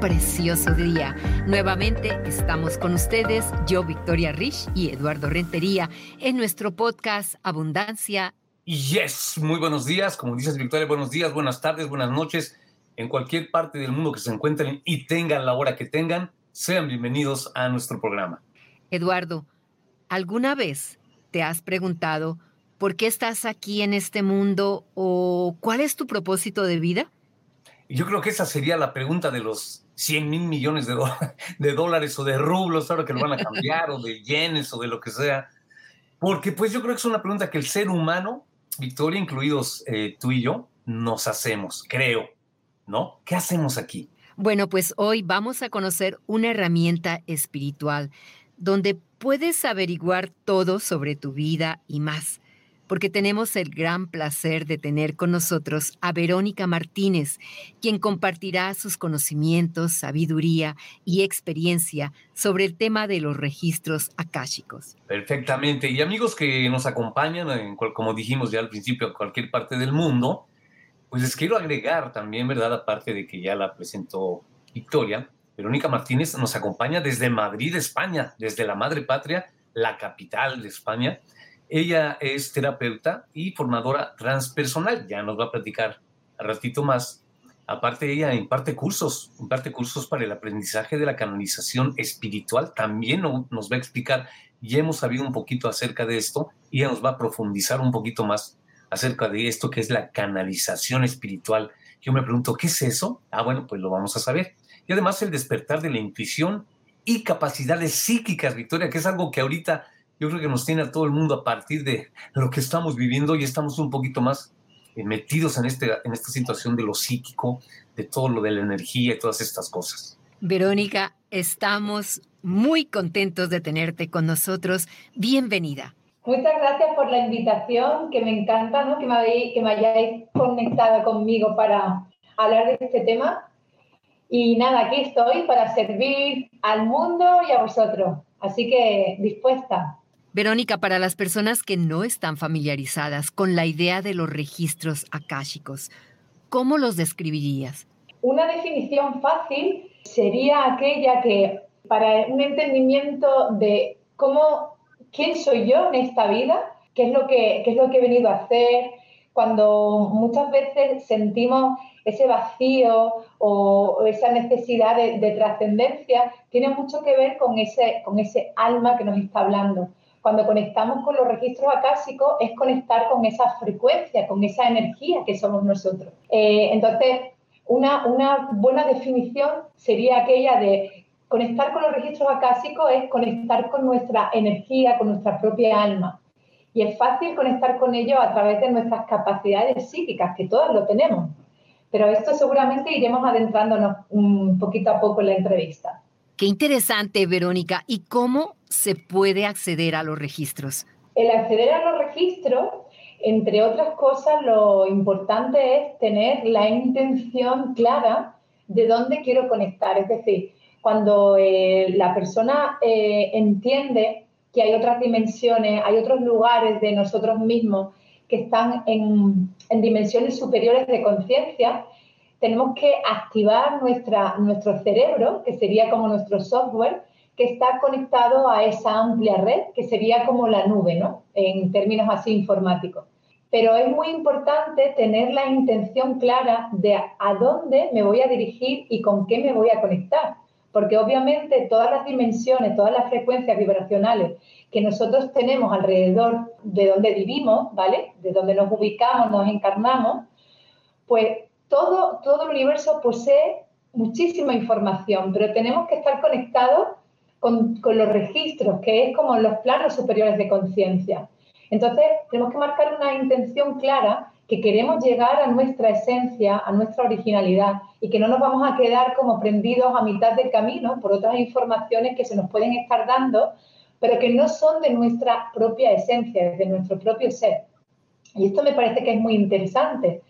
precioso día. Nuevamente estamos con ustedes, yo Victoria Rich y Eduardo Rentería, en nuestro podcast Abundancia. Yes, muy buenos días, como dices Victoria, buenos días, buenas tardes, buenas noches, en cualquier parte del mundo que se encuentren y tengan la hora que tengan, sean bienvenidos a nuestro programa. Eduardo, ¿alguna vez te has preguntado por qué estás aquí en este mundo o cuál es tu propósito de vida? Yo creo que esa sería la pregunta de los 100 mil millones de, dólares o de rublos, ahora que lo van a cambiar, o de yenes o de lo que sea. Porque pues yo creo que es una pregunta que el ser humano, Victoria, incluidos eh, tú y yo, nos hacemos, creo, ¿no? ¿Qué hacemos aquí? Bueno, pues hoy vamos a conocer una herramienta espiritual donde puedes averiguar todo sobre tu vida y más porque tenemos el gran placer de tener con nosotros a Verónica Martínez, quien compartirá sus conocimientos, sabiduría y experiencia sobre el tema de los registros akáshicos. Perfectamente. Y amigos que nos acompañan, en como dijimos ya al principio, a cualquier parte del mundo, pues les quiero agregar también, ¿verdad? Aparte de que ya la presentó Victoria, Verónica Martínez nos acompaña desde Madrid, España, desde la madre patria, la capital de España. Ella es terapeuta y formadora transpersonal. Ya nos va a platicar a ratito más. Aparte, ella imparte cursos, imparte cursos para el aprendizaje de la canalización espiritual. También nos va a explicar, ya hemos sabido un poquito acerca de esto y ella nos va a profundizar un poquito más acerca de esto que es la canalización espiritual. Yo me pregunto, ¿qué es eso? Ah, bueno, pues lo vamos a saber. Y además el despertar de la intuición y capacidades psíquicas, Victoria, que es algo que ahorita yo creo que nos tiene a todo el mundo a partir de lo que estamos viviendo y estamos un poquito más eh, metidos en, este, en esta situación de lo psíquico, de todo lo de la energía y todas estas cosas. Verónica, estamos muy contentos de tenerte con nosotros. Bienvenida. Muchas gracias por la invitación, que me encanta ¿no? que, me que me hayáis conectado conmigo para hablar de este tema. Y nada, aquí estoy para servir al mundo y a vosotros. Así que dispuesta. Verónica, para las personas que no están familiarizadas con la idea de los registros akáshicos, ¿cómo los describirías? Una definición fácil sería aquella que para un entendimiento de cómo quién soy yo en esta vida, qué es lo que, es lo que he venido a hacer, cuando muchas veces sentimos ese vacío o, esa necesidad de, de trascendencia, tiene mucho que ver con ese, con ese alma que nos está hablando cuando conectamos con los registros acásicos es conectar con esa frecuencia, con esa energía que somos nosotros. Eh, entonces, una, una buena definición sería aquella de conectar con los registros acásicos es conectar con nuestra energía, con nuestra propia alma. Y es fácil conectar con ello a través de nuestras capacidades psíquicas, que todas lo tenemos. Pero esto seguramente iremos adentrándonos un poquito a poco en la entrevista. Qué interesante, Verónica. ¿Y cómo se puede acceder a los registros? El acceder a los registros, entre otras cosas, lo importante es tener la intención clara de dónde quiero conectar. Es decir, cuando eh, la persona eh, entiende que hay otras dimensiones, hay otros lugares de nosotros mismos que están en, en dimensiones superiores de conciencia, tenemos que activar nuestra, nuestro cerebro, que sería como nuestro software, que está conectado a esa amplia red, que sería como la nube, ¿no? En términos así informáticos. Pero es muy importante tener la intención clara de a dónde me voy a dirigir y con qué me voy a conectar. Porque obviamente todas las dimensiones, todas las frecuencias vibracionales que nosotros tenemos alrededor de donde vivimos, ¿vale? De donde nos ubicamos, nos encarnamos, pues todo, todo el universo posee muchísima información, pero tenemos que estar conectados con, los registros, que es como los planos superiores de conciencia. Entonces, tenemos que marcar una intención clara que queremos llegar a nuestra esencia, a nuestra originalidad y que no nos vamos a quedar como prendidos a mitad del camino por otras informaciones que se nos pueden estar dando, pero que no son de nuestra propia esencia, de nuestro propio ser. Y esto me parece que es muy interesante,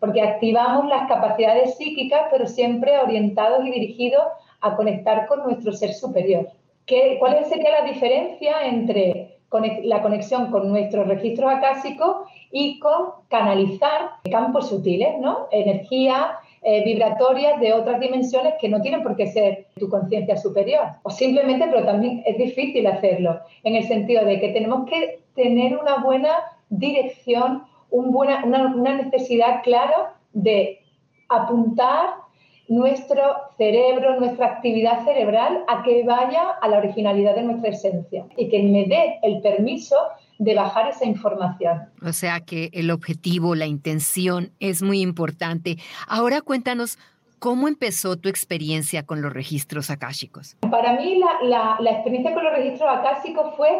porque activamos las capacidades psíquicas, pero siempre orientados y dirigidos a conectar con nuestro ser superior. ¿Qué, ¿Cuál sería la diferencia entre la conexión con nuestros registros acásicos y con canalizar campos sutiles, ¿no? Energía eh, vibratorias de otras dimensiones que no tienen por qué ser tu conciencia superior. O simplemente, pero también es difícil hacerlo, en el sentido de que tenemos que tener una buena dirección, buena, una, una necesidad clara de apuntar nuestro cerebro, nuestra actividad cerebral a que vaya a la originalidad de nuestra esencia y que me dé el permiso de bajar esa información. O sea que el objetivo, la intención es muy importante. Ahora cuéntanos, ¿cómo empezó tu experiencia con los registros akáshicos? Para mí la, la experiencia con los registros akáshicos fue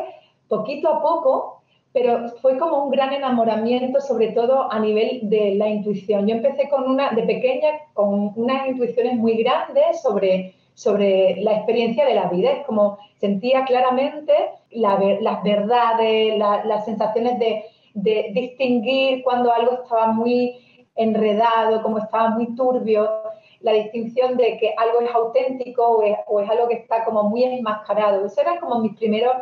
poquito a poco, pero fue como un gran enamoramiento, sobre todo a nivel de la intuición. Yo empecé con una, de pequeña, con unas intuiciones muy grandes sobre, sobre la experiencia de la vida. Es como sentía claramente las verdades, las sensaciones de, de, distinguir cuando algo estaba muy enredado, como estaba muy turbio, la distinción de que algo es auténtico o es, algo que está como muy enmascarado. Eso eran como mis primeros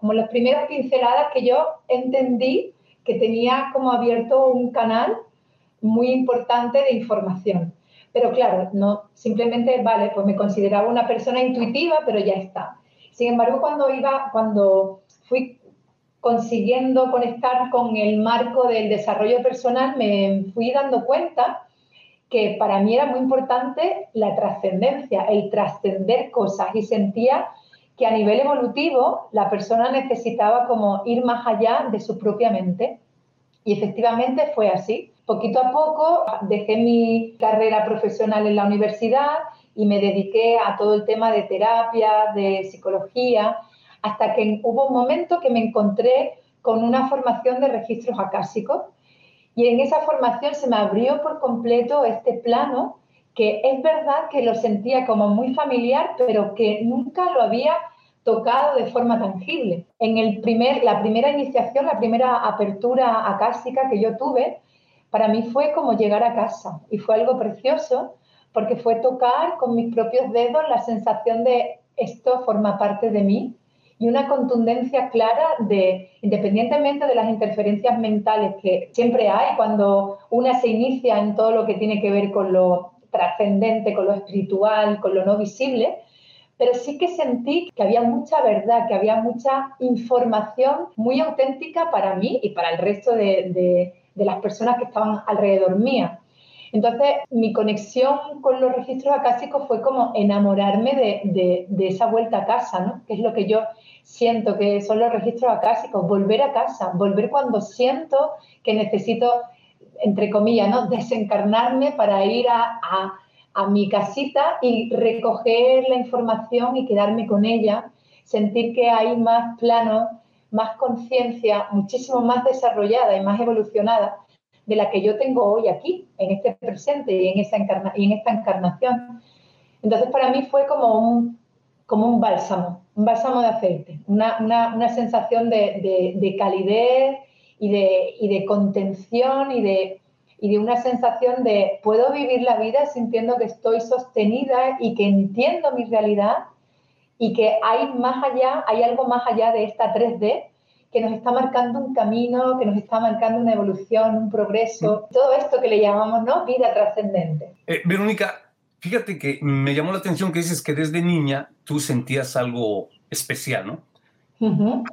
como las primeras pinceladas que yo entendí que tenía como abierto un canal muy importante de información. Pero claro, no simplemente, vale, pues me consideraba una persona intuitiva, pero ya está. Sin embargo, cuando iba, cuando fui consiguiendo conectar con el marco del desarrollo personal, me fui dando cuenta que para mí era muy importante la trascendencia, el trascender cosas y sentía que a nivel evolutivo la persona necesitaba como ir más allá de su propia mente. Y efectivamente fue así. Poquito a poco dejé mi carrera profesional en la universidad y me dediqué a todo el tema de terapia, de psicología, hasta que hubo un momento que me encontré con una formación de registros acásicos y en esa formación se me abrió por completo este plano que es verdad que lo sentía como muy familiar, pero que nunca lo había tocado de forma tangible. En el primer, la primera iniciación, la primera apertura acásica que yo tuve, para mí fue como llegar a casa y fue algo precioso porque fue tocar con mis propios dedos la sensación de esto forma parte de mí y una contundencia clara de, independientemente de las interferencias mentales que siempre hay cuando una se inicia en todo lo que tiene que ver con lo trascendente, con lo espiritual, con lo no visible, pero sí que sentí que había mucha verdad, que había mucha información muy auténtica para mí y para el resto de, las personas que estaban alrededor mía. Entonces, mi conexión con los registros acásicos fue como enamorarme de, de, esa vuelta a casa, ¿no? Que es lo que yo siento que son los registros acásicos, volver a casa, volver cuando siento que necesito, entre comillas, ¿no? Desencarnarme para ir a a mi casita y recoger la información y quedarme con ella, sentir que hay más plano, más conciencia, muchísimo más desarrollada y más evolucionada de la que yo tengo hoy aquí, en este presente y en, esa y en esta encarnación. Entonces para mí fue como un, como un bálsamo, un bálsamo de aceite, una, una, una sensación de, de, de calidez y de, y de contención y de, y de una sensación de puedo vivir la vida sintiendo que estoy sostenida y que entiendo mi realidad y que hay más allá, hay algo más allá de esta 3D que nos está marcando un camino, que nos está marcando una evolución, un progreso, todo esto que le llamamos ¿no? vida trascendente. Eh, Verónica, fíjate que me llamó la atención que dices que desde niña tú sentías algo especial, ¿no?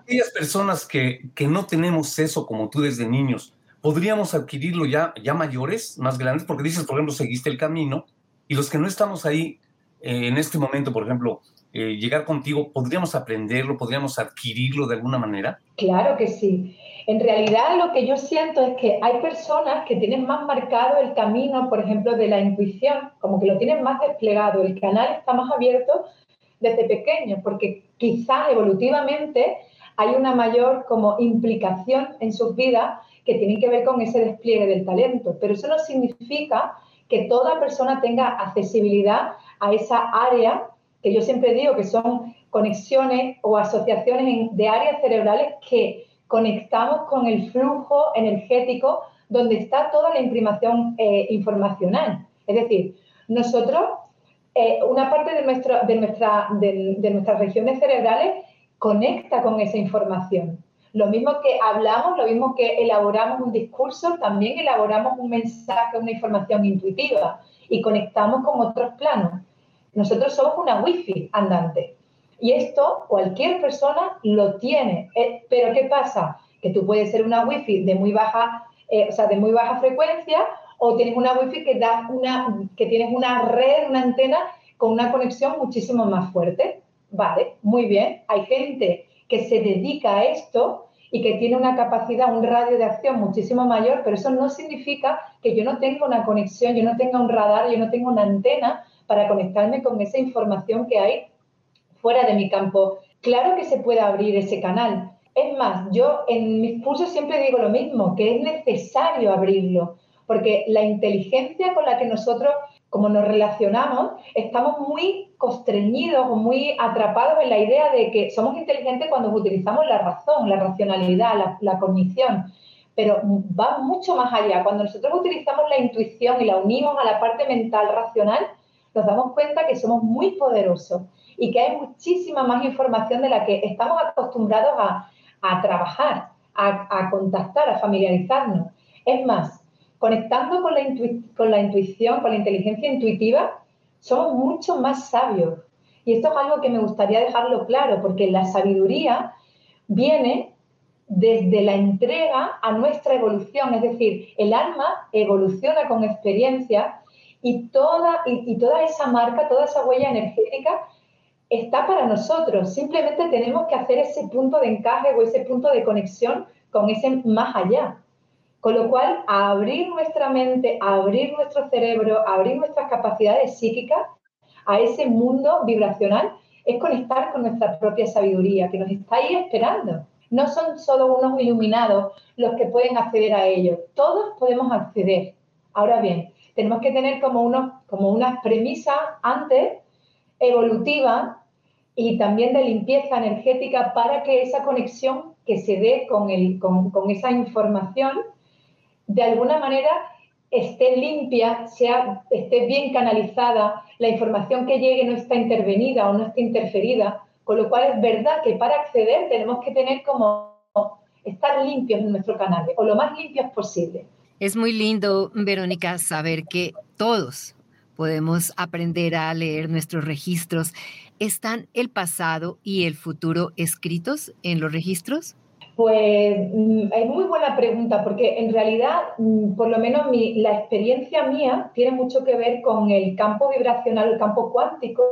Aquellas personas que, que no tenemos eso como tú desde niños, podríamos adquirirlo ya, ya mayores, más grandes, porque dices, por ejemplo, seguiste el camino, y los que no estamos ahí eh, en este momento, por ejemplo, eh, llegar contigo, ¿podríamos aprenderlo, podríamos adquirirlo de alguna manera? Claro que sí. En realidad lo que yo siento es que hay personas que tienen más marcado el camino, por ejemplo, de la intuición, como que lo tienen más desplegado, el canal está más abierto desde pequeño, porque quizás evolutivamente hay una mayor como implicación en sus vidas que tienen que ver con ese despliegue del talento, pero eso no significa que toda persona tenga accesibilidad a esa área que yo siempre digo que son conexiones o asociaciones de áreas cerebrales que conectamos con el flujo energético donde está toda la imprimación eh, informacional. Es decir, nosotros, eh, una parte de, nuestra, de nuestras regiones cerebrales conecta con esa información. Lo mismo que hablamos, lo mismo que elaboramos un discurso, también elaboramos un mensaje, una información intuitiva y conectamos con otros planos. Nosotros somos una wifi andante y esto cualquier persona lo tiene. Eh, pero ¿qué pasa? Que tú puedes ser una wifi de muy baja, eh, o sea, de muy baja frecuencia o tienes una wifi que da una, que tienes una red, una antena con una conexión muchísimo más fuerte. Vale, muy bien. Hay gente que se dedica a esto y que tiene una capacidad, un radio de acción muchísimo mayor, pero eso no significa que yo no tenga una conexión, yo no tenga un radar, yo no tenga una antena para conectarme con esa información que hay fuera de mi campo. Claro que se puede abrir ese canal. Es más, yo en mis cursos siempre digo lo mismo, que es necesario abrirlo, porque la inteligencia con la que nosotros como nos relacionamos, estamos muy constreñidos o muy atrapados en la idea de que somos inteligentes cuando utilizamos la razón, la racionalidad, la, cognición, pero va mucho más allá. Cuando nosotros utilizamos la intuición y la unimos a la parte mental racional, nos damos cuenta que somos muy poderosos y que hay muchísima más información de la que estamos acostumbrados a, trabajar, a, a contactar, a familiarizarnos. Es más, conectando con la, intuición, con la inteligencia intuitiva, somos mucho más sabios. Y esto es algo que me gustaría dejarlo claro, porque la sabiduría viene desde la entrega a nuestra evolución, es decir, el alma evoluciona con experiencia y toda, y toda esa marca, toda esa huella energética está para nosotros. Simplemente tenemos que hacer ese punto de encaje o ese punto de conexión con ese más allá. Con lo cual, abrir nuestra mente, abrir nuestro cerebro, abrir nuestras capacidades psíquicas a ese mundo vibracional es conectar con nuestra propia sabiduría que nos está ahí esperando. No son solo unos iluminados los que pueden acceder a ello, todos podemos acceder. Ahora bien, tenemos que tener como, unos, como unas premisas antes evolutivas y también de limpieza energética para que esa conexión que se dé con, el, con, con esa información de alguna manera esté limpia, sea, esté bien canalizada, la información que llegue no está intervenida o no está interferida, con lo cual es verdad que para acceder tenemos que tener como estar limpios en nuestro canal o lo más limpios posible. Es muy lindo, Verónica, saber que todos podemos aprender a leer nuestros registros. ¿Están el pasado y el futuro escritos en los registros? Pues mm, es muy buena pregunta, porque en realidad, mm, por lo menos la experiencia mía tiene mucho que ver con el campo vibracional, el campo cuántico,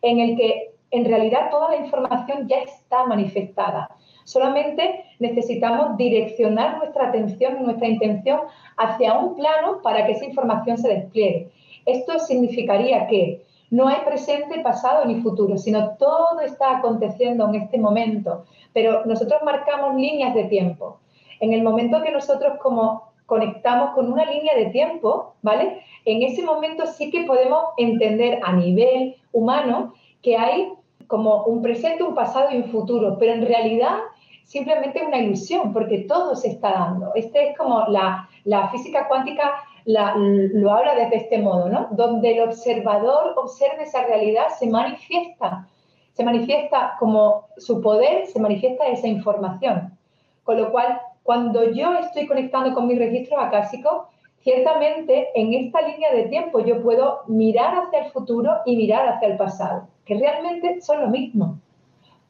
en el que en realidad toda la información ya está manifestada. Solamente necesitamos direccionar nuestra atención y nuestra intención hacia un plano para que esa información se despliegue. Esto significaría que no hay presente, pasado ni futuro, sino todo está aconteciendo en este momento. Pero nosotros marcamos líneas de tiempo. En el momento que nosotros como conectamos con una línea de tiempo, ¿vale? En ese momento sí que podemos entender a nivel humano que hay como un presente, un pasado y un futuro, pero en realidad simplemente una ilusión, porque todo se está dando. Este es como la física cuántica lo habla desde este modo, ¿no? Donde el observador observa esa realidad, se manifiesta, se manifiesta como su poder, se manifiesta esa información. Con lo cual, cuando yo estoy conectando con mis registros acásicos, ciertamente en esta línea de tiempo yo puedo mirar hacia el futuro y mirar hacia el pasado, que realmente son lo mismo.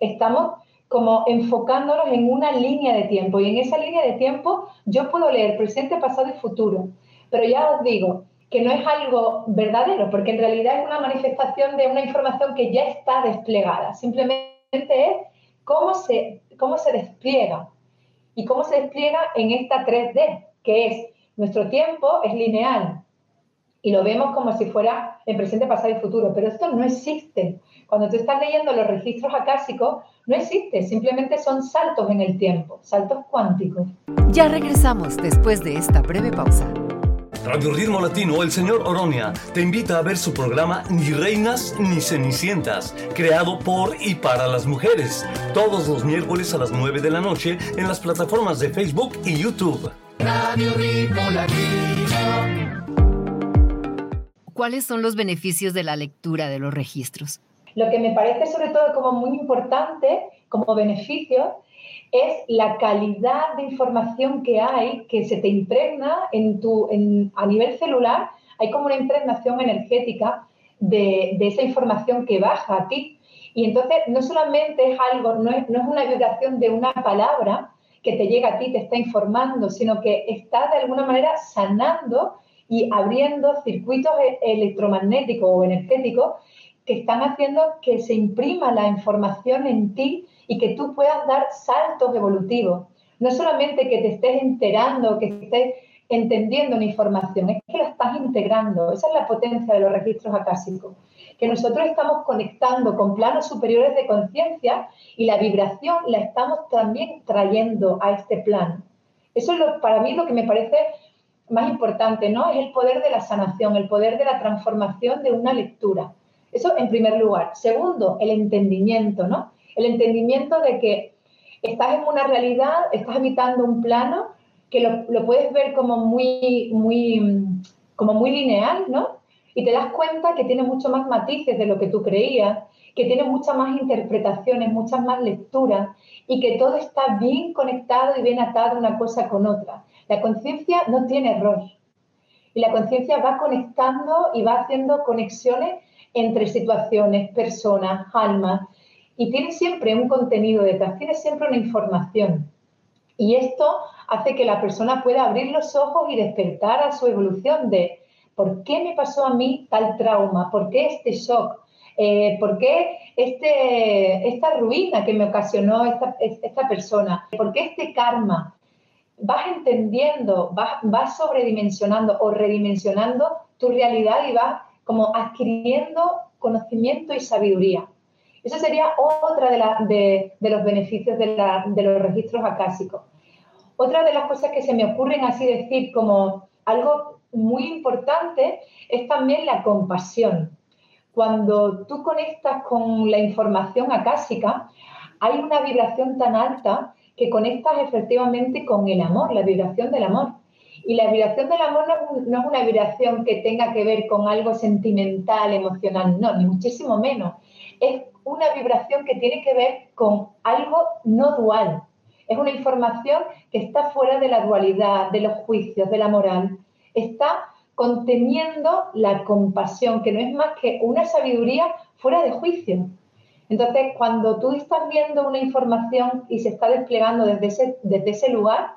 Estamos como enfocándonos en una línea de tiempo y en esa línea de tiempo yo puedo leer presente, pasado y futuro. Pero ya os digo que no es algo verdadero, porque en realidad es una manifestación de una información que ya está desplegada. Simplemente es cómo se, cómo se despliega y cómo se despliega en esta 3D, que es nuestro tiempo es lineal y lo vemos como si fuera en presente, pasado y futuro, pero esto no existe. Cuando tú estás leyendo los registros acásicos, no existe, simplemente son saltos en el tiempo, saltos cuánticos. Ya regresamos después de esta breve pausa. Radio Ritmo Latino, el señor Oronia, te invita a ver su programa Ni Reinas ni Cenicientas, creado por y para las mujeres, todos los miércoles a las 9 de la noche en las plataformas de Facebook y YouTube. Radio Ritmo Latino. ¿Cuáles son los beneficios de la lectura de los registros? Lo que me parece sobre todo como muy importante como beneficio es la calidad de información que hay, que se te impregna en tu, a nivel celular, hay como una impregnación energética de, esa información que baja a ti. Y entonces no solamente es algo, no es, no es una vibración de una palabra que te llega a ti, te está informando, sino que está de alguna manera sanando y abriendo circuitos e, electromagnéticos o energéticos que están haciendo que se imprima la información en ti y que tú puedas dar saltos evolutivos. No solamente que te estés enterando, que estés entendiendo una información, es que la estás integrando. Esa es la potencia de los registros acásicos. Que nosotros estamos conectando con planos superiores de conciencia y la vibración la estamos también trayendo a este plano. Eso es lo, para mí lo que me parece más importante, ¿no? Es el poder de la sanación, el poder de la transformación de una lectura. Eso en primer lugar. Segundo, el entendimiento, ¿no? El entendimiento de que estás en una realidad, estás habitando un plano que lo, puedes ver como muy, muy, como muy lineal, ¿no? Y te das cuenta que tiene mucho más matices de lo que tú creías, que tiene muchas más interpretaciones, muchas más lecturas y que todo está bien conectado y bien atado una cosa con otra. La conciencia no tiene error y la conciencia va conectando y va haciendo conexiones entre situaciones, personas, almas y tiene siempre un contenido detrás, tiene siempre una información. Y esto hace que la persona pueda abrir los ojos y despertar a su evolución de por qué me pasó a mí tal trauma, por qué este shock, eh, por qué este, esta ruina que me ocasionó esta, esta persona, por qué este karma. Vas entendiendo, vas, vas sobredimensionando o redimensionando tu realidad y vas como adquiriendo conocimiento y sabiduría. Eso sería otra de, los beneficios de, los registros acásicos. Otra de las cosas que se me ocurren así decir como algo muy importante es también la compasión. Cuando tú conectas con la información acásica, hay una vibración tan alta que conectas efectivamente con el amor, la vibración del amor. Y la vibración del amor no, es una vibración que tenga que ver con algo sentimental, emocional, no, ni muchísimo menos. Es una vibración que tiene que ver con algo no dual. Es una información que está fuera de la dualidad, de los juicios, de la moral. Está conteniendo la compasión, que no es más que una sabiduría fuera de juicio. Entonces, cuando tú estás viendo una información y se está desplegando desde ese, desde ese lugar,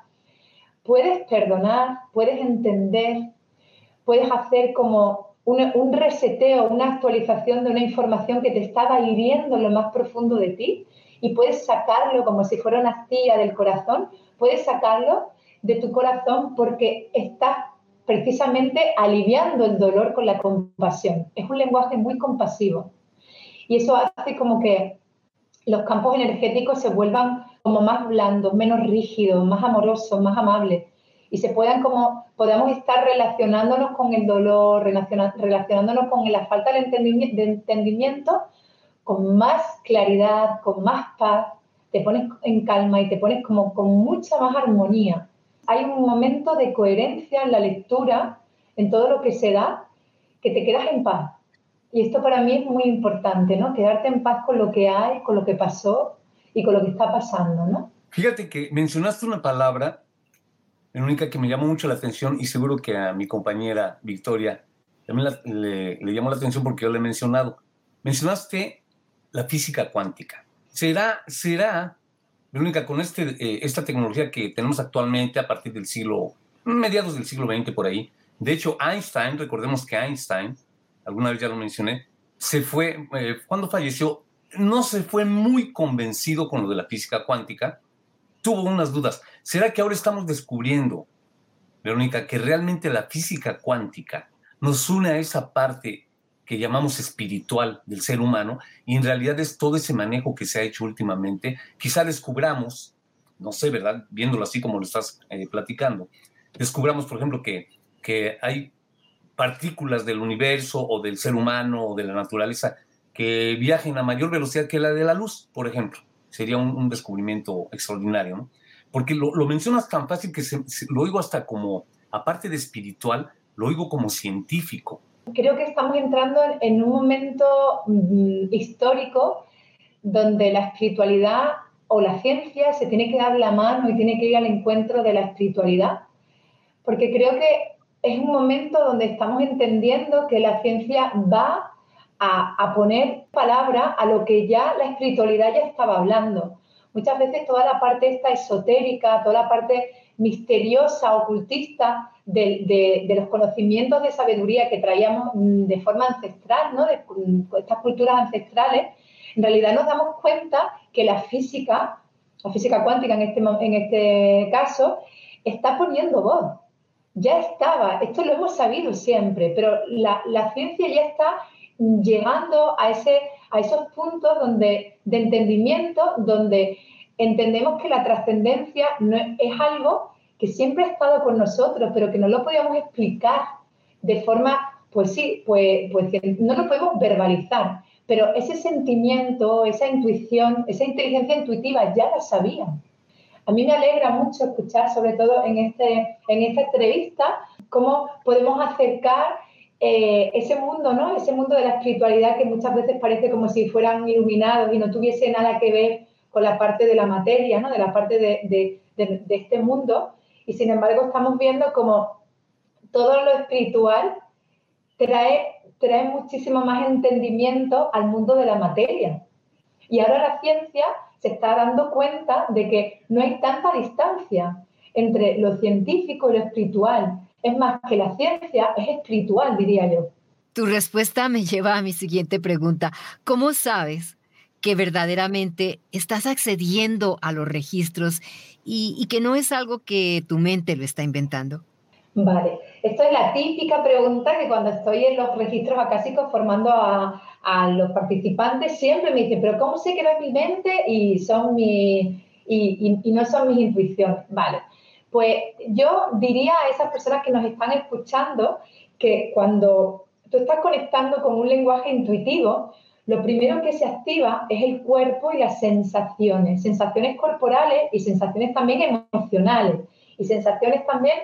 puedes perdonar, puedes entender, puedes hacer como un, reseteo, una actualización de una información que te estaba hiriendo en lo más profundo de ti y puedes sacarlo como si fuera una astilla del corazón, puedes sacarlo de tu corazón porque estás precisamente aliviando el dolor con la compasión. Es un lenguaje muy compasivo. Y eso hace como que los campos energéticos se vuelvan como más blandos, menos rígidos, más amorosos, más amables y se puedan como podamos estar relacionándonos con el dolor, relacionándonos con la falta de entendimiento, con más claridad, con más paz, te pones en calma y te pones como con mucha más armonía. Hay un momento de coherencia en la lectura, en todo lo que se da, que te quedas en paz. Y esto para mí es muy importante, ¿no? Quedarte en paz con lo que hay, con lo que pasó y con lo que está pasando, ¿no? Fíjate que mencionaste una palabra la única que me llamó mucho la atención y seguro que a mi compañera Victoria también le, llamó la atención porque yo le he mencionado. Mencionaste la física cuántica. ¿Será, será única con este, eh, esta tecnología que tenemos actualmente a partir del siglo, mediados del siglo XX por ahí? De hecho, Einstein, recordemos que Einstein, alguna vez ya lo mencioné, se fue, eh, cuando falleció, no se fue muy convencido con lo de la física cuántica, tuvo unas dudas. ¿Será que ahora estamos descubriendo, Verónica, que realmente la física cuántica nos une a esa parte que llamamos espiritual del ser humano y en realidad es todo ese manejo que se ha hecho últimamente? Quizá descubramos, no sé, ¿verdad? Viéndolo así como lo estás eh, platicando, descubramos, por ejemplo, que que hay partículas del universo o del ser humano o de la naturaleza que viajen a mayor velocidad que la de la luz, por ejemplo. Sería un, descubrimiento extraordinario, ¿no? Porque lo, mencionas tan fácil que lo oigo hasta como, aparte de espiritual, lo oigo como científico. Creo que estamos entrando en, un momento mm, histórico donde la espiritualidad o la ciencia se tiene que dar la mano y tiene que ir al encuentro de la espiritualidad, porque creo que es un momento donde estamos entendiendo que la ciencia va a, poner palabra a lo que ya la espiritualidad ya estaba hablando. Muchas veces toda la parte esta esotérica, toda la parte misteriosa, ocultista de, los conocimientos de sabiduría que traíamos mm, de forma ancestral, ¿no? de mm, estas culturas ancestrales, en realidad nos damos cuenta que la física, la física cuántica en este, en este caso, está poniendo voz. Ya estaba, esto lo hemos sabido siempre, pero la, ciencia ya está llegando a, ese, a esos puntos donde, de entendimiento donde entendemos que la trascendencia no es, algo que siempre ha estado con nosotros, pero que no lo podíamos explicar de forma, pues sí, pues, pues no lo podemos verbalizar. Pero ese sentimiento, esa intuición, esa inteligencia intuitiva ya la sabían. A mí me alegra mucho escuchar, sobre todo en, este, en esta entrevista, cómo podemos acercar eh, ese mundo, ¿no? Ese mundo de la espiritualidad que muchas veces parece como si fueran iluminados y no tuviese nada que ver con la parte de la materia, ¿no? De la parte de, de, este mundo. Y sin embargo estamos viendo como todo lo espiritual trae trae muchísimo más entendimiento al mundo de la materia. Y ahora la ciencia se está dando cuenta de que no hay tanta distancia entre lo científico y lo espiritual. Es más, que la ciencia es espiritual, diría yo. Tu respuesta me lleva a mi siguiente pregunta. ¿Cómo sabes que verdaderamente estás accediendo a los registros y, y que no es algo que tu mente lo está inventando? Vale, esto es la típica pregunta que cuando estoy en los registros acásicos formando a, los participantes siempre me dicen, pero ¿cómo sé que no es mi mente y, son mi, y, y, no son mis intuiciones? Vale, pues yo diría a esas personas que nos están escuchando que cuando tú estás conectando con un lenguaje intuitivo, lo primero que se activa es el cuerpo y las sensaciones, sensaciones corporales y sensaciones también emocionales y sensaciones también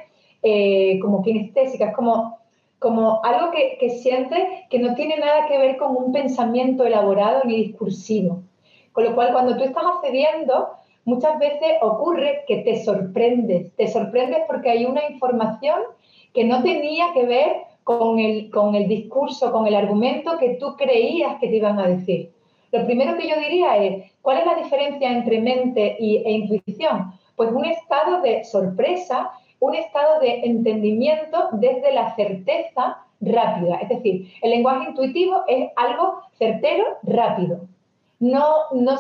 eh, como kinestésica, es como, como algo que, que sientes que no tiene nada que ver con un pensamiento elaborado ni discursivo. Con lo cual, cuando tú estás accediendo, muchas veces ocurre que te sorprendes. Te sorprendes porque hay una información que no tenía que ver con el, con el discurso, con el argumento que tú creías que te iban a decir. Lo primero que yo diría es, ¿cuál es la diferencia entre mente y, e intuición? Pues un estado de sorpresa un estado de entendimiento desde la certeza rápida. Es decir, el lenguaje intuitivo es algo certero, rápido. No, no,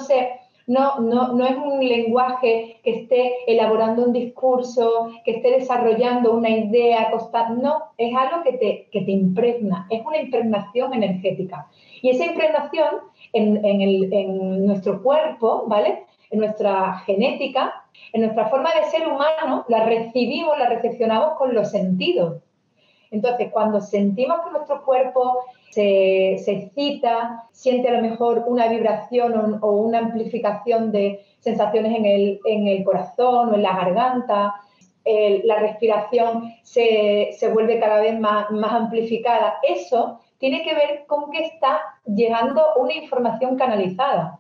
no, no, no es un lenguaje que esté elaborando un discurso, que esté desarrollando una idea. No, es algo que te, que te impregna, es una impregnación energética. Y esa impregnación en, en, en nuestro cuerpo, ¿vale? En nuestra genética, en nuestra forma de ser humano, la recibimos, la recepcionamos con los sentidos. Entonces, cuando sentimos que nuestro cuerpo se, excita, siente a lo mejor una vibración o, una amplificación de sensaciones en el, corazón o en la garganta, la respiración se, vuelve cada vez más, más amplificada, eso tiene que ver con que está llegando una información canalizada.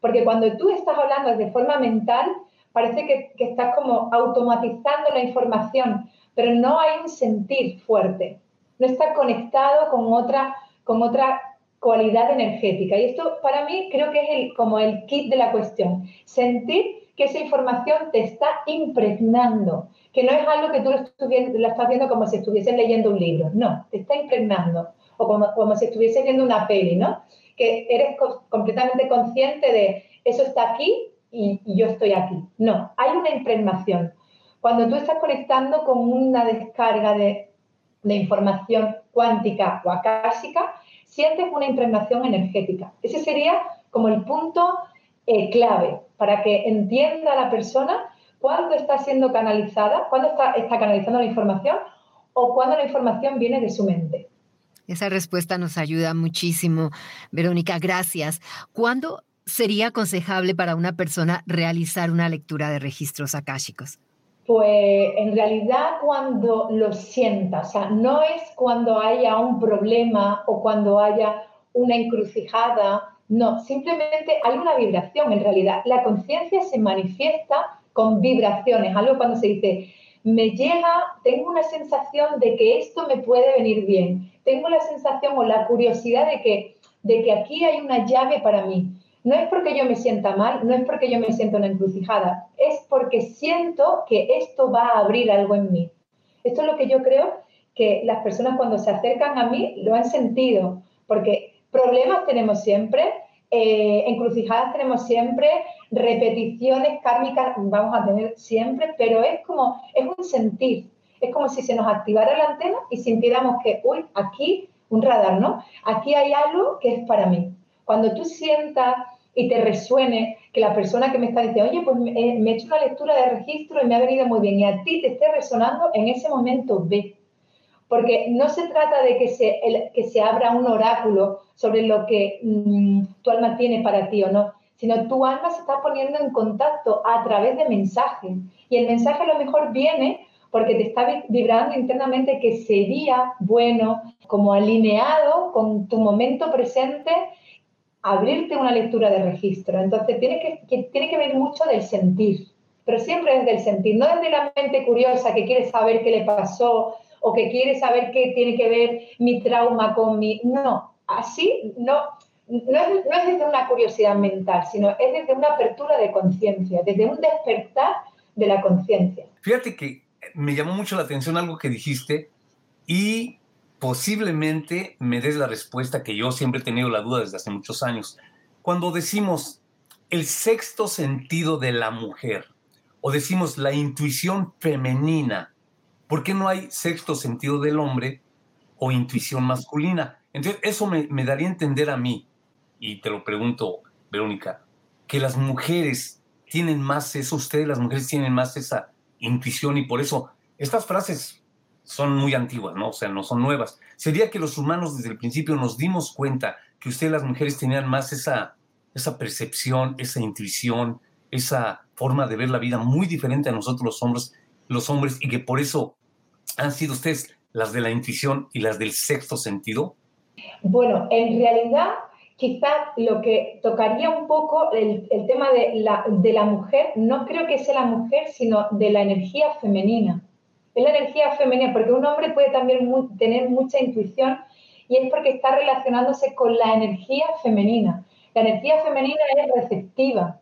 Porque cuando tú estás hablando de forma mental, parece que, estás como automatizando la información, pero no hay un sentir fuerte, no está conectado con otra, con otra cualidad energética. Y esto para mí creo que es el, como el kit de la cuestión, sentir que esa información te está impregnando, que no es algo que tú lo, estás viendo como si estuvieses leyendo un libro, no, te está impregnando, o como, como si estuvieses viendo una peli, ¿no? Que eres completamente consciente de eso está aquí y, yo estoy aquí. No, hay una impregnación. Cuando tú estás conectando con una descarga de, información cuántica o acásica, sientes una impregnación energética. Ese sería como el punto eh, clave para que entienda la persona cuándo está siendo canalizada, cuándo está, canalizando la información o cuando la información viene de su mente. Esa respuesta nos ayuda muchísimo. Verónica, gracias. ¿Cuándo sería aconsejable para una persona realizar una lectura de registros akáshicos? Pues en realidad cuando lo sienta, o sea, no es cuando haya un problema o cuando haya una encrucijada, no, simplemente hay una vibración en realidad. La conciencia se manifiesta con vibraciones, algo cuando se dice, me llega, tengo una sensación de que esto me puede venir bien, tengo la sensación o la curiosidad de que, de que aquí hay una llave para mí. No es porque yo me sienta mal, no es porque yo me sienta una encrucijada, es porque siento que esto va a abrir algo en mí. Esto es lo que yo creo que las personas cuando se acercan a mí lo han sentido, porque problemas tenemos siempre, eh, encrucijadas tenemos siempre, repeticiones kármicas vamos a tener siempre, pero es como, es un sentir, es como si se nos activara la antena y sintiéramos que, uy, aquí un radar, ¿no? Aquí hay algo que es para mí. Cuando tú sientas y te resuene que la persona que me está diciendo, oye, pues me, eh, he hecho una lectura de registro y me ha venido muy bien, y a ti te esté resonando, en ese momento ve. Porque no se trata de que se, que se abra un oráculo sobre lo que mm, tu alma tiene para ti o no, sino tu alma se está poniendo en contacto a través de mensajes. Y el mensaje a lo mejor viene porque te está vibrando internamente que sería bueno, como alineado con tu momento presente, abrirte una lectura de registro. Entonces, tiene que, tiene que venir mucho del sentir, pero siempre desde el sentir, no desde la mente curiosa que quiere saber qué le pasó o que quiere saber qué tiene que ver mi trauma con mi... No, así no, no es, no es desde una curiosidad mental, sino es desde una apertura de conciencia, desde un despertar de la conciencia. Fíjate que me llamó mucho la atención algo que dijiste y posiblemente me des la respuesta que yo siempre he tenido la duda desde hace muchos años. Cuando decimos el sexto sentido de la mujer o decimos la intuición femenina, ¿por qué no hay sexto sentido del hombre o intuición masculina? Entonces, eso me, daría a entender a mí, y te lo pregunto, Verónica, que las mujeres tienen más eso, ustedes las mujeres tienen más esa intuición y por eso estas frases son muy antiguas, ¿no? O sea, no son nuevas. Sería que los humanos desde el principio nos dimos cuenta que ustedes las mujeres tenían más esa, esa percepción, esa intuición, esa forma de ver la vida muy diferente a nosotros los hombres, los hombres y que por eso han sido ustedes las de la intuición y las del sexto sentido. Bueno, en realidad quizás lo que tocaría un poco el, tema de la, de la mujer, no creo que sea la mujer, sino de la energía femenina es la energía femenina, porque un hombre puede también tener mucha intuición y es porque está relacionándose con la energía femenina. La energía femenina es receptiva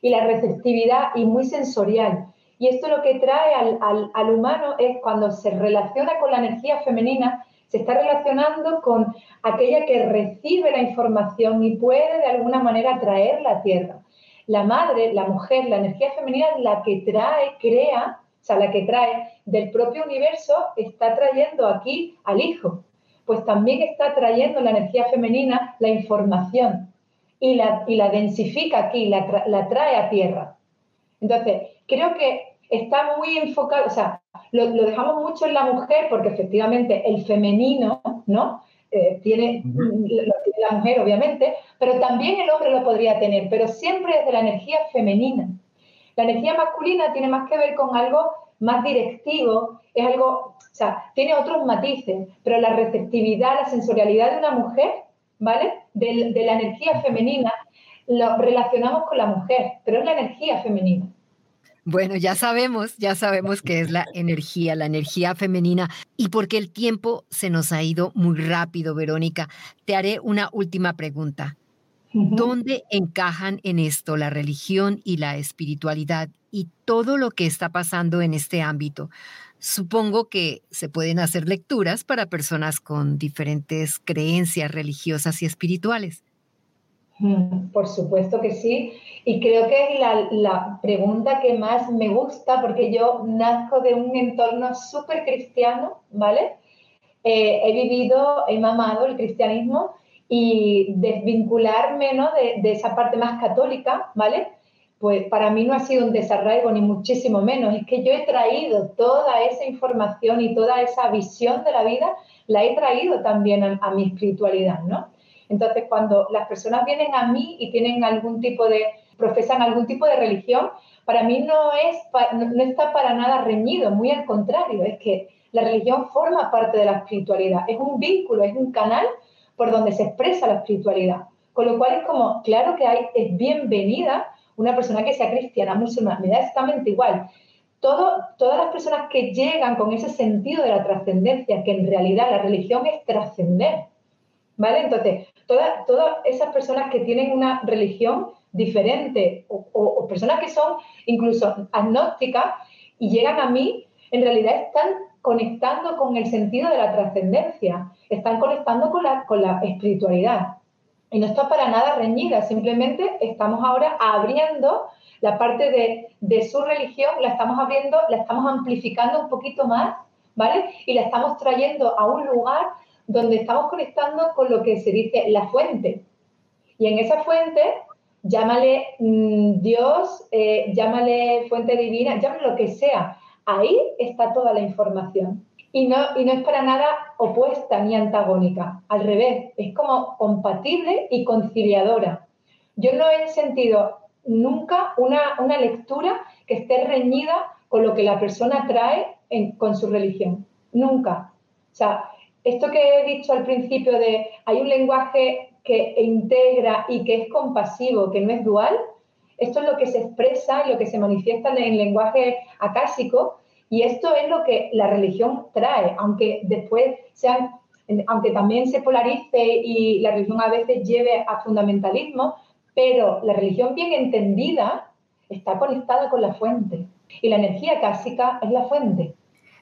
y la receptividad y muy sensorial. Y esto lo que trae al, al, al humano es cuando se relaciona con la energía femenina, se está relacionando con aquella que recibe la información y puede de alguna manera traerla a tierra. La madre, la mujer, la energía femenina es la que trae, crea o sea, la que trae del propio universo, está trayendo aquí al hijo. Pues también está trayendo la energía femenina la información y la, y la densifica aquí, la, la trae a tierra. Entonces, creo que está muy enfocado, o sea, lo, lo, dejamos mucho en la mujer porque efectivamente el femenino, ¿no? Eh, tiene, lo tiene la mujer, obviamente, pero también el hombre lo podría tener, pero siempre desde la energía femenina. La energía masculina tiene más que ver con algo más directivo, es algo, o sea, tiene otros matices, pero la receptividad, la sensorialidad de una mujer, ¿vale? De, la energía femenina, lo relacionamos con la mujer, pero es la energía femenina. Bueno, ya sabemos, ya sabemos que es la energía, la energía femenina. Y porque el tiempo se nos ha ido muy rápido, Verónica, te haré una última pregunta. ¿Dónde encajan en esto la religión y la espiritualidad y todo lo que está pasando en este ámbito? Supongo que se pueden hacer lecturas para personas con diferentes creencias religiosas y espirituales. Por supuesto que sí. Y creo que es la, la pregunta que más me gusta porque yo nazco de un entorno súper cristiano, ¿vale? Eh, he vivido, he mamado el cristianismo y desvincularme ¿no? de, esa parte más católica, ¿vale? pues para mí no ha sido un desarraigo ni muchísimo menos, es que yo he traído toda esa información y toda esa visión de la vida, la he traído también a, mi espiritualidad, ¿no? Entonces, cuando las personas vienen a mí y tienen algún tipo de, profesan algún tipo de religión, para mí no, es, no está para nada reñido, muy al contrario, es que la religión forma parte de la espiritualidad, es un vínculo, es un canal por donde se expresa la espiritualidad. Con lo cual es como, claro que hay, es bienvenida una persona que sea cristiana, musulmana, me da exactamente igual. Todo, todas las personas que llegan con ese sentido de la trascendencia, que en realidad la religión es trascender, ¿vale? Entonces, todas, todas esas personas que tienen una religión diferente o, personas que son incluso agnósticas y llegan a mí, en realidad están conectando con el sentido de la trascendencia, están conectando con la, con la espiritualidad. Y no está para nada reñida, simplemente estamos ahora abriendo la parte de, su religión, la estamos abriendo, la estamos amplificando un poquito más, ¿vale? Y la estamos trayendo a un lugar donde estamos conectando con lo que se dice la fuente. Y en esa fuente, llámale mm, Dios, eh, llámale fuente divina, llámale lo que sea. Ahí está toda la información y no, y no es para nada opuesta ni antagónica, al revés, es como compatible y conciliadora. Yo no he sentido nunca una, una lectura que esté reñida con lo que la persona trae con su religión, nunca. O sea, esto que he dicho al principio de hay un lenguaje que integra y que es compasivo, que no es dual, esto es lo que se expresa y lo que se manifiesta en lenguaje acásico, y esto es lo que la religión trae, aunque después sean, aunque también se polarice y la religión a veces lleve a fundamentalismo, pero la religión bien entendida está conectada con la fuente. Y la energía clásica es la fuente.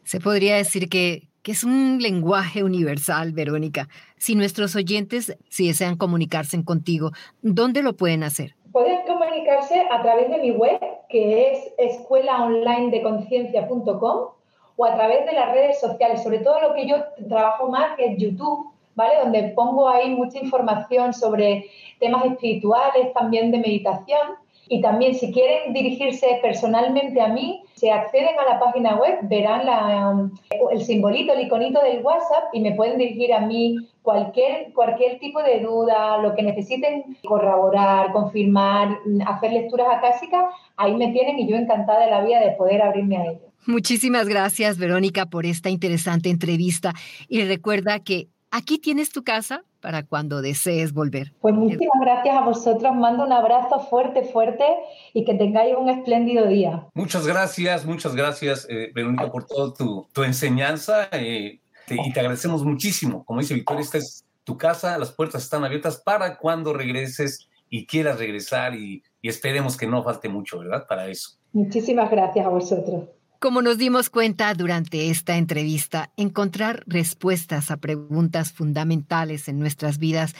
Se podría decir que, que es un lenguaje universal, Verónica. Si nuestros oyentes, si desean comunicarse contigo, ¿dónde lo pueden hacer? Pueden comunicarse a través de mi web, que es escuelaonlinedeconciencia.com, o a través de las redes sociales, sobre todo lo que yo trabajo más, que es YouTube, ¿vale? Donde pongo ahí mucha información sobre temas espirituales, también de meditación. Y también si quieren dirigirse personalmente a mí, se acceden a la página web, verán la, el simbolito, el iconito del WhatsApp y me pueden dirigir a mí cualquier, cualquier tipo de duda, lo que necesiten corroborar, confirmar, hacer lecturas acásicas, ahí me tienen y yo encantada de la vida de poder abrirme a ello. Muchísimas gracias, Verónica, por esta interesante entrevista. Y recuerda que aquí tienes tu casa para cuando desees volver. Pues muchísimas gracias a vosotros. Mando un abrazo fuerte, fuerte y que tengáis un espléndido día. Muchas gracias, muchas gracias, eh, Verónica, por toda tu, tu enseñanza. Eh, y te agradecemos muchísimo. Como dice Victoria, esta es tu casa, las puertas están abiertas para cuando regreses y quieras regresar y, y esperemos que no falte mucho, ¿verdad? Para eso. Muchísimas gracias a vosotros. Como nos dimos cuenta durante esta entrevista, encontrar respuestas a preguntas fundamentales en nuestras vidas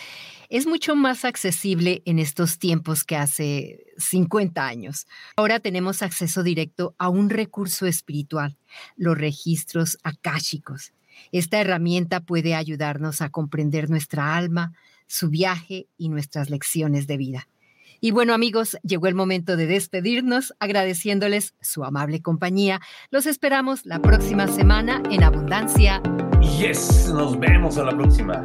es mucho más accesible en estos tiempos que hace 50 años. Ahora tenemos acceso directo a un recurso espiritual, los registros akáshicos. Esta herramienta puede ayudarnos a comprender nuestra alma, su viaje y nuestras lecciones de vida. Y bueno amigos, llegó el momento de despedirnos agradeciéndoles su amable compañía. Los esperamos la próxima semana en Abundancia. Yes, nos vemos a la próxima.